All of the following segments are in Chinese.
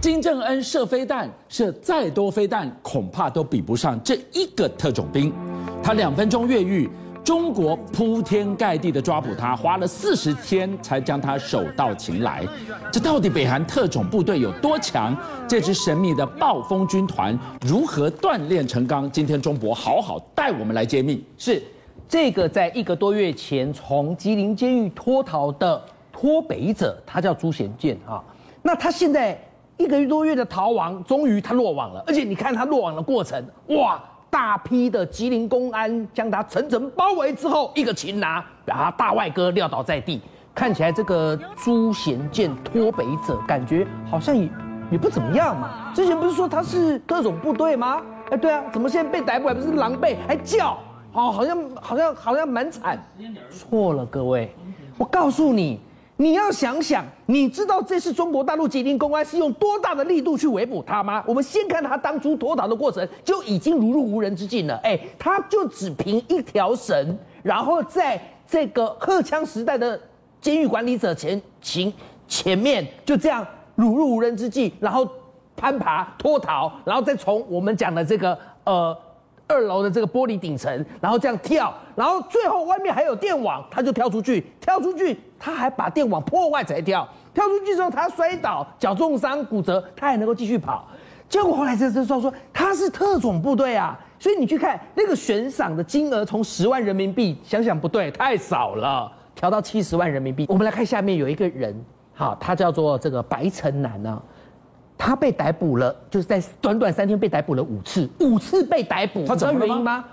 金正恩射飞弹，射再多飞弹，恐怕都比不上这一个特种兵。他两分钟越狱，中国铺天盖地的抓捕他，花了四十天才将他手到擒来。这到底北韩特种部队有多强？这支神秘的暴风军团如何锻炼成钢？今天中博好好带我们来揭秘。是这个在一个多月前从吉林监狱脱逃的脱北者，他叫朱贤建啊。那他现在。一个多月的逃亡，终于他落网了。而且你看他落网的过程，哇，大批的吉林公安将他层层包围之后，一个擒拿，把他大外哥撂倒在地。看起来这个朱贤建脱北者，感觉好像也也不怎么样嘛。之前不是说他是特种部队吗？哎，对啊，怎么现在被逮捕还不是狼狈，还叫？哦，好像好像好像蛮惨。错了，各位，我告诉你。你要想想，你知道这次中国大陆吉林公安是用多大的力度去围捕他吗？我们先看他当初脱逃的过程，就已经如入无人之境了。哎，他就只凭一条绳，然后在这个荷枪实弹的监狱管理者前前前面，就这样如入无人之境，然后攀爬脱逃，然后再从我们讲的这个呃。二楼的这个玻璃顶层，然后这样跳，然后最后外面还有电网，他就跳出去，跳出去，他还把电网破坏才跳，跳出去之后他摔倒，脚重伤骨折，他还能够继续跑。结果后来这这说说他是特种部队啊，所以你去看那个悬赏的金额从十万人民币，想想不对，太少了，调到七十万人民币。我们来看下面有一个人，好，他叫做这个白城南啊。他被逮捕了，就是在短短三天被逮捕了五次，五次被逮捕，他知道原因吗？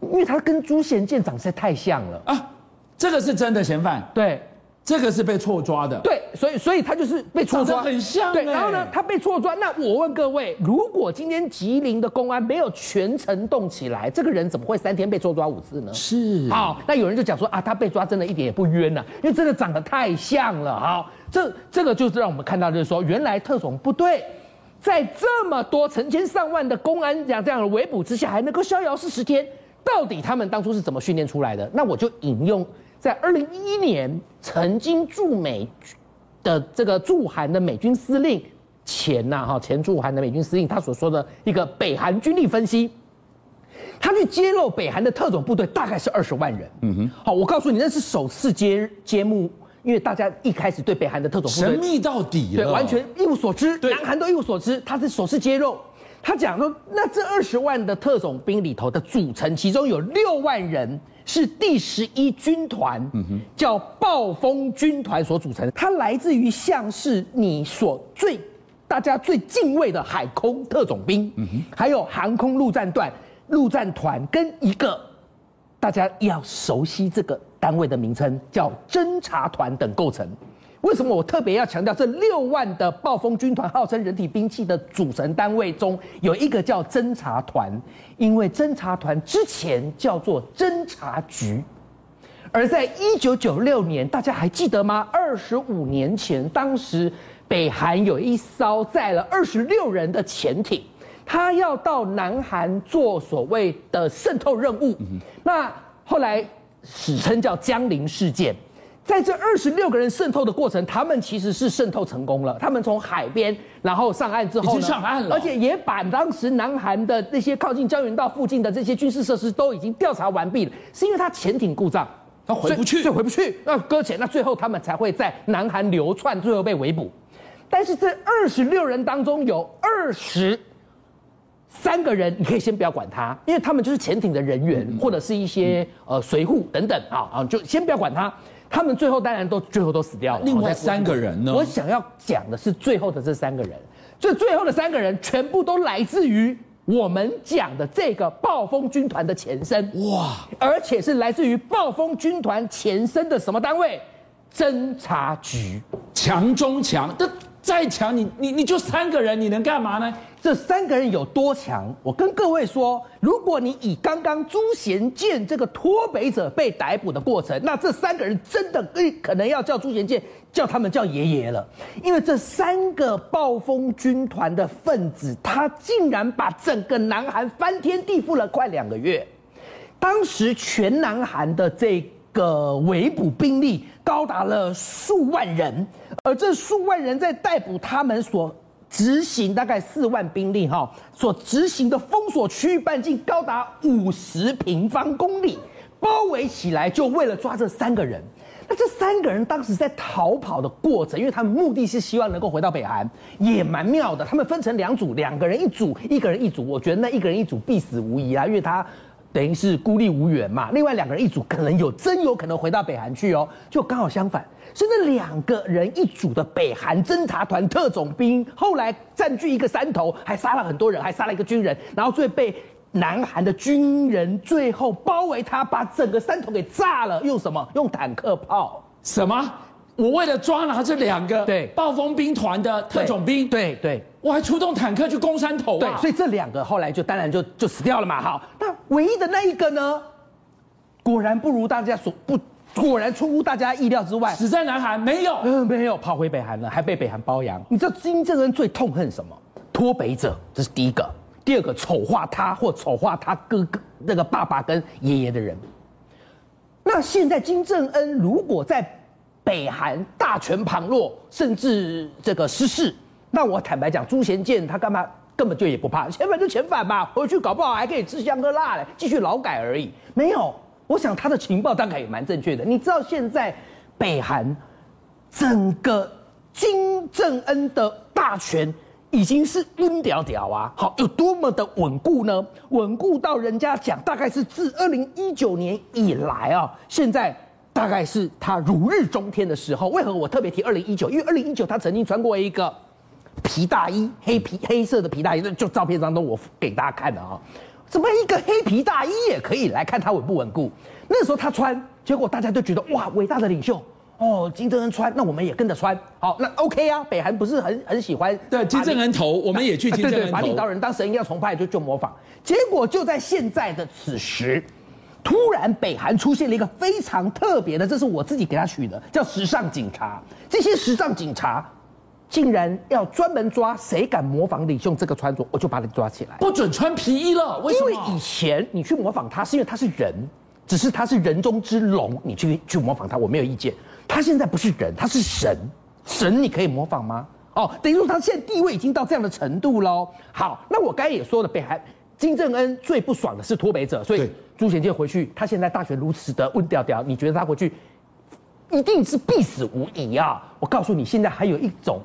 因为他跟朱贤建长得太像了啊，这个是真的嫌犯，对。这个是被错抓的，对，所以所以他就是被错抓，很像。对，然后呢，他被错抓。那我问各位，如果今天吉林的公安没有全程动起来，这个人怎么会三天被错抓五次呢？是。好，那有人就讲说啊，他被抓真的一点也不冤呐，因为真的长得太像了。好，这这个就是让我们看到，就是说，原来特种部队在这么多成千上万的公安这样这样的围捕之下，还能够逍遥四十天，到底他们当初是怎么训练出来的？那我就引用。在二零一一年，曾经驻美的这个驻韩的美军司令前呐哈前驻韩的美军司令，他所说的一个北韩军力分析，他去揭露北韩的特种部队大概是二十万人。嗯哼，好，我告诉你，那是首次揭揭幕，因为大家一开始对北韩的特种部队神秘到底，对，完全一无所知，南韩都一无所知，他是首次揭露。他讲说，那这二十万的特种兵里头的组成，其中有六万人。是第十一军团，叫暴风军团所组成。它来自于像是你所最大家最敬畏的海空特种兵，还有航空陆战段、陆战团跟一个大家要熟悉这个单位的名称叫侦察团等构成。为什么我特别要强调这六万的暴风军团号称人体兵器的组成单位中有一个叫侦察团？因为侦察团之前叫做侦察局，而在一九九六年，大家还记得吗？二十五年前，当时北韩有一艘载了二十六人的潜艇，他要到南韩做所谓的渗透任务，那后来史称叫江陵事件。在这二十六个人渗透的过程，他们其实是渗透成功了。他们从海边，然后上岸之后，已经上岸了，而且也把当时南韩的那些靠近江原道附近的这些军事设施都已经调查完毕了。是因为他潜艇故障，他回不去，就回不去，那搁浅，那最后他们才会在南韩流窜，最后被围捕。但是这二十六人当中有二十三个人，你可以先不要管他，因为他们就是潜艇的人员，嗯、或者是一些呃随扈等等啊啊，就先不要管他。他们最后当然都最后都死掉了。另外三个人呢？我想要讲的是最后的这三个人，这最后的三个人全部都来自于我们讲的这个暴风军团的前身。哇！而且是来自于暴风军团前身的什么单位？侦察局。强中强，这再强，你你你就三个人，你能干嘛呢？这三个人有多强？我跟各位说，如果你以刚刚朱贤建这个脱北者被逮捕的过程，那这三个人真的可能要叫朱贤建叫他们叫爷爷了，因为这三个暴风军团的分子，他竟然把整个南韩翻天地覆了快两个月。当时全南韩的这个围捕兵力高达了数万人，而这数万人在逮捕他们所。执行大概四万兵力哈，所执行的封锁区域半径高达五十平方公里，包围起来就为了抓这三个人。那这三个人当时在逃跑的过程，因为他们目的是希望能够回到北韩，也蛮妙的。他们分成两组，两个人一组，一个人一组。我觉得那一个人一组必死无疑啊，因为他等于是孤立无援嘛。另外两个人一组，可能有真有可能回到北韩去哦。就刚好相反，是那两个人一组的北韩侦察团特种兵，后来占据一个山头，还杀了很多人，还杀了一个军人，然后最被。南韩的军人最后包围他，把整个山头给炸了。用什么？用坦克炮？什么？我为了抓拿这两个对暴风兵团的特种兵，对对，对，我还出动坦克去攻山头啊。对，所以这两个后来就当然就就死掉了嘛。好，那唯一的那一个呢？果然不如大家所不，果然出乎大家意料之外，死在南韩没有？嗯，没有，跑回北韩了，还被北韩包养。你知道金正恩最痛恨什么？脱北者，这是第一个。第二个丑化他或丑化他哥哥那个爸爸跟爷爷的人，那现在金正恩如果在北韩大权旁落，甚至这个失势，那我坦白讲，朱贤建他干嘛根本就也不怕，遣返就遣返吧，回去搞不好还可以吃香喝辣的，继续劳改而已。没有，我想他的情报大概也蛮正确的。你知道现在北韩整个金正恩的大权。已经是温屌屌啊，好，有多么的稳固呢？稳固到人家讲，大概是自二零一九年以来啊，现在大概是他如日中天的时候。为何我特别提二零一九？因为二零一九他曾经穿过一个皮大衣，黑皮黑色的皮大衣，就照片当中我给大家看的啊，怎么一个黑皮大衣也可以来看他稳不稳固？那时候他穿，结果大家都觉得哇，伟大的领袖。哦，金正恩穿，那我们也跟着穿。好，那 OK 啊。北韩不是很很喜欢对金正恩头，我们也去金正恩头。对对，把领导人当神一样崇拜，就就模仿。结果就在现在的此时，突然北韩出现了一个非常特别的，这是我自己给他取的，叫时尚警察。这些时尚警察竟然要专门抓谁敢模仿李兄这个穿着，我就把你抓起来，不准穿皮衣了。为什么？因为以前你去模仿他，是因为他是人，只是他是人中之龙，你去去模仿他，我没有意见。他现在不是人，他是神，神你可以模仿吗？哦，等于说他现在地位已经到这样的程度喽。好，那我刚才也说了，北韩金正恩最不爽的是脱北者，所以朱贤建回去，他现在大学如此的温调调，你觉得他回去一定是必死无疑啊？我告诉你，现在还有一种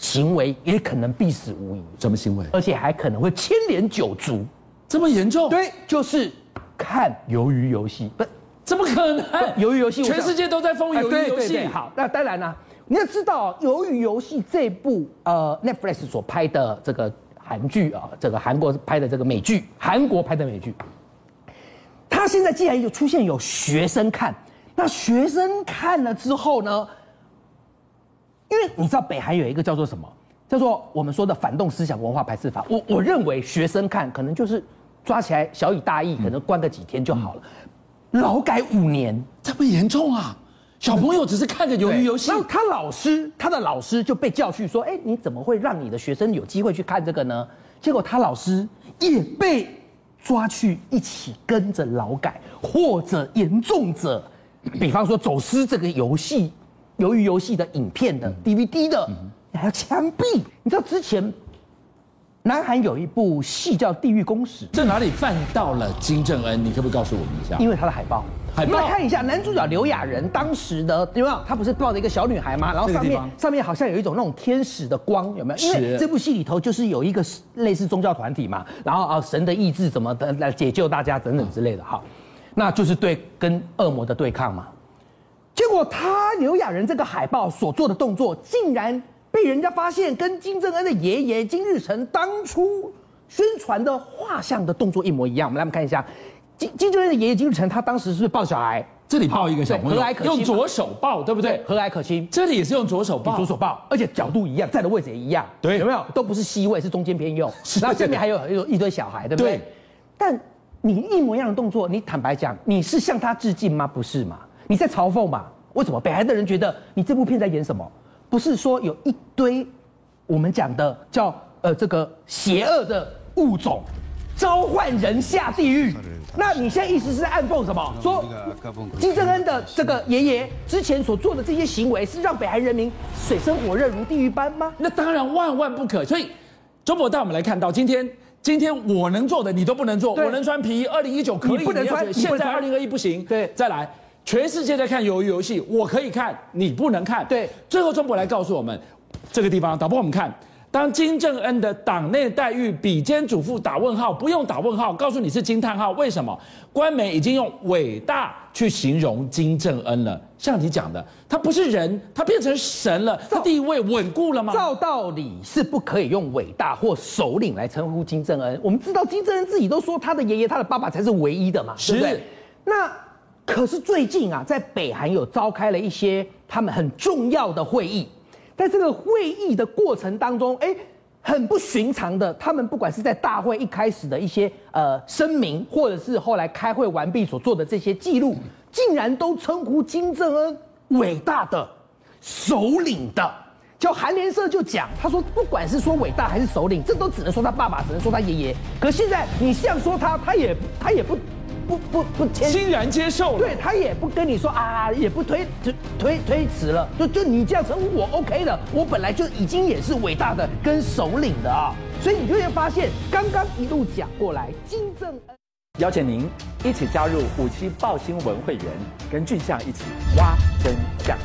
行为也可能必死无疑，什么行为？而且还可能会牵连九族，这么严重？对，就是看鱿鱼游戏不。怎么可能？鱿鱼游戏，全世界都在疯鱿鱼游戏。好，那当然了，你要知道，鱿鱼游戏这部呃 Netflix 所拍的这个韩剧啊，这个韩国拍的这个美剧，韩国拍的美剧，它现在既然有出现有学生看，那学生看了之后呢，因为你知道北韩有一个叫做什么，叫做我们说的反动思想文化排斥法。我我认为学生看可能就是抓起来小以大义，可能关个几天就好了。嗯劳改五年，这么严重啊！小朋友只是看个鱿鱼游戏，然后他老师，他的老师就被教训说：“哎，你怎么会让你的学生有机会去看这个呢？”结果他老师也被抓去一起跟着劳改，或者严重者，比方说走私这个游戏、鱿鱼游戏的影片的 DVD 的，还要枪毙。你知道之前？南韩有一部戏叫《地狱公使》，这哪里犯到了金正恩？你可不可以告诉我们一下？因为他的海报，海报，你们看一下，男主角刘亚仁当时的有没有？他不是抱着一个小女孩吗？然后上面上面好像有一种那种天使的光，有没有？因为这部戏里头就是有一个类似宗教团体嘛，然后啊神的意志怎么的来解救大家等等之类的哈，那就是对跟恶魔的对抗嘛。他刘亚仁这个海报所做的动作，竟然。被人家发现跟金正恩的爷爷金日成当初宣传的画像的动作一模一样。我们来，我们看一下，金金正恩的爷爷金日成，他当时是抱小孩？这里抱一个小朋友，和蔼可亲用左手抱，对不对？和蔼可亲。这里也是用左手抱，左手抱，而且角度一样，站的位置也一样。对，有没有？都不是西位，是中间偏右。然后下面还有有一堆小孩，对不对？对。但你一模一样的动作，你坦白讲，你是向他致敬吗？不是嘛？你在嘲讽嘛？为什么？北韩的人觉得你这部片在演什么？不是说有一堆我们讲的叫呃这个邪恶的物种，召唤人下地狱。那你现在意思是在暗讽什么？说金正恩的这个爷爷之前所做的这些行为，是让北韩人民水深火热如地狱般吗？那当然万万不可。所以，中国带我们来看到，今天今天我能做的你都不能做，我能穿皮衣，二零一九可以，你不能穿，现在二零二一不行。对，再来，全世界在看鱿鱼游戏，我可以看，你不能看。对，最后中国来告诉我们，这个地方导播我们看。当金正恩的党内待遇比肩祖父打问号，不用打问号，告诉你是惊叹号。为什么？官媒已经用伟大去形容金正恩了。像你讲的，他不是人，他变成神了，他地位稳固了吗？照道理是不可以用伟大或首领来称呼金正恩。我们知道金正恩自己都说他的爷爷、他的爸爸才是唯一的嘛，是对不对？那可是最近啊，在北韩有召开了一些他们很重要的会议。在这个会议的过程当中，哎，很不寻常的，他们不管是在大会一开始的一些呃声明，或者是后来开会完毕所做的这些记录，竟然都称呼金正恩伟大的首领的。叫韩联社就讲，他说不管是说伟大还是首领，这都只能说他爸爸，只能说他爷爷。可现在你像说他，他也他也不。不不不，欣然接受了。对，他也不跟你说啊，也不推推推推辞了，就就你这样称呼我 OK 的，我本来就已经也是伟大的跟首领的啊，所以你就会发现，刚刚一路讲过来，金正恩邀请您一起加入五七报新闻会员，跟俊相一起挖真相。